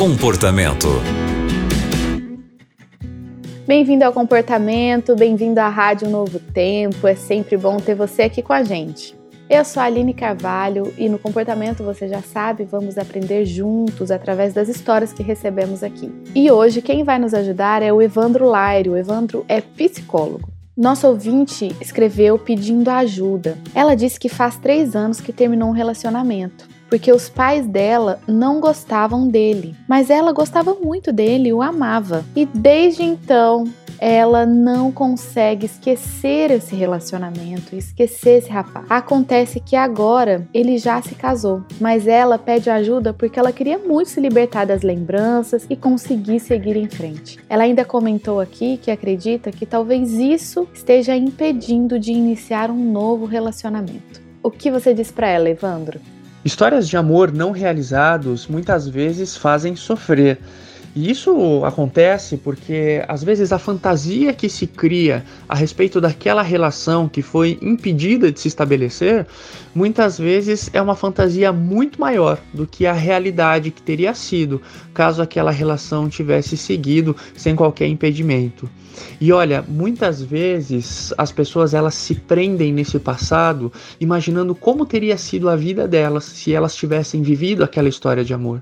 Comportamento. Bem-vindo ao Comportamento, bem-vindo à Rádio Novo Tempo. É sempre bom ter você aqui com a gente. Eu sou a Aline Carvalho e no Comportamento você já sabe, vamos aprender juntos através das histórias que recebemos aqui. E hoje quem vai nos ajudar é o Evandro Laire. O Evandro é psicólogo. Nosso ouvinte escreveu pedindo ajuda. Ela disse que faz três anos que terminou um relacionamento porque os pais dela não gostavam dele, mas ela gostava muito dele, o amava. E desde então ela não consegue esquecer esse relacionamento, esquecer esse rapaz. Acontece que agora ele já se casou, mas ela pede ajuda porque ela queria muito se libertar das lembranças e conseguir seguir em frente. Ela ainda comentou aqui que acredita que talvez isso esteja impedindo de iniciar um novo relacionamento. O que você diz para ela, Evandro? Histórias de amor não realizados muitas vezes fazem sofrer. E isso acontece porque às vezes a fantasia que se cria a respeito daquela relação que foi impedida de se estabelecer, muitas vezes é uma fantasia muito maior do que a realidade que teria sido caso aquela relação tivesse seguido sem qualquer impedimento. E olha, muitas vezes as pessoas elas se prendem nesse passado imaginando como teria sido a vida delas se elas tivessem vivido aquela história de amor.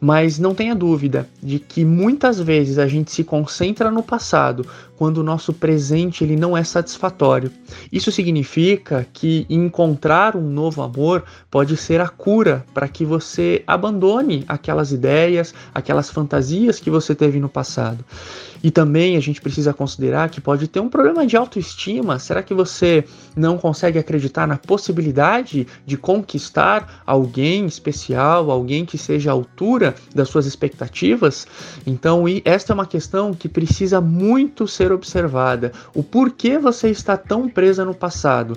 Mas não tenha dúvida de que muitas vezes a gente se concentra no passado quando o nosso presente ele não é satisfatório. Isso significa que encontrar um novo amor pode ser a cura para que você abandone aquelas ideias, aquelas fantasias que você teve no passado. E também a gente precisa considerar que pode ter um problema de autoestima. Será que você não consegue acreditar na possibilidade de conquistar alguém especial, alguém que seja à altura das suas expectativas? Então, esta é uma questão que precisa muito ser observada. O porquê você está tão presa no passado?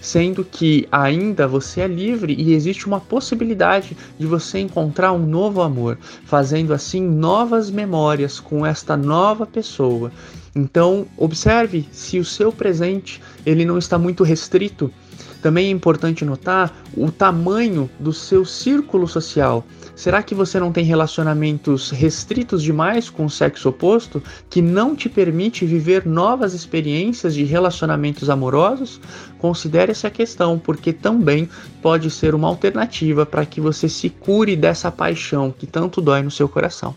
sendo que ainda você é livre e existe uma possibilidade de você encontrar um novo amor, fazendo assim novas memórias com esta nova pessoa. Então, observe se o seu presente ele não está muito restrito também é importante notar o tamanho do seu círculo social. Será que você não tem relacionamentos restritos demais com o sexo oposto que não te permite viver novas experiências de relacionamentos amorosos? Considere essa questão, porque também pode ser uma alternativa para que você se cure dessa paixão que tanto dói no seu coração.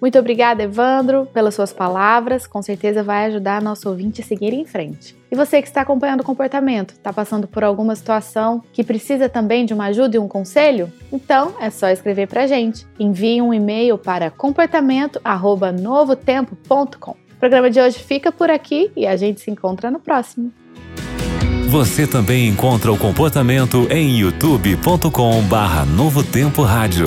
Muito obrigada, Evandro, pelas suas palavras. Com certeza vai ajudar nosso ouvinte a seguir em frente. E você que está acompanhando o comportamento, está passando por alguma situação que precisa também de uma ajuda e um conselho? Então é só escrever para a gente. Envie um e-mail para comportamento@novotempo.com. O programa de hoje fica por aqui e a gente se encontra no próximo. Você também encontra o comportamento em youtube.com/novotempo rádio.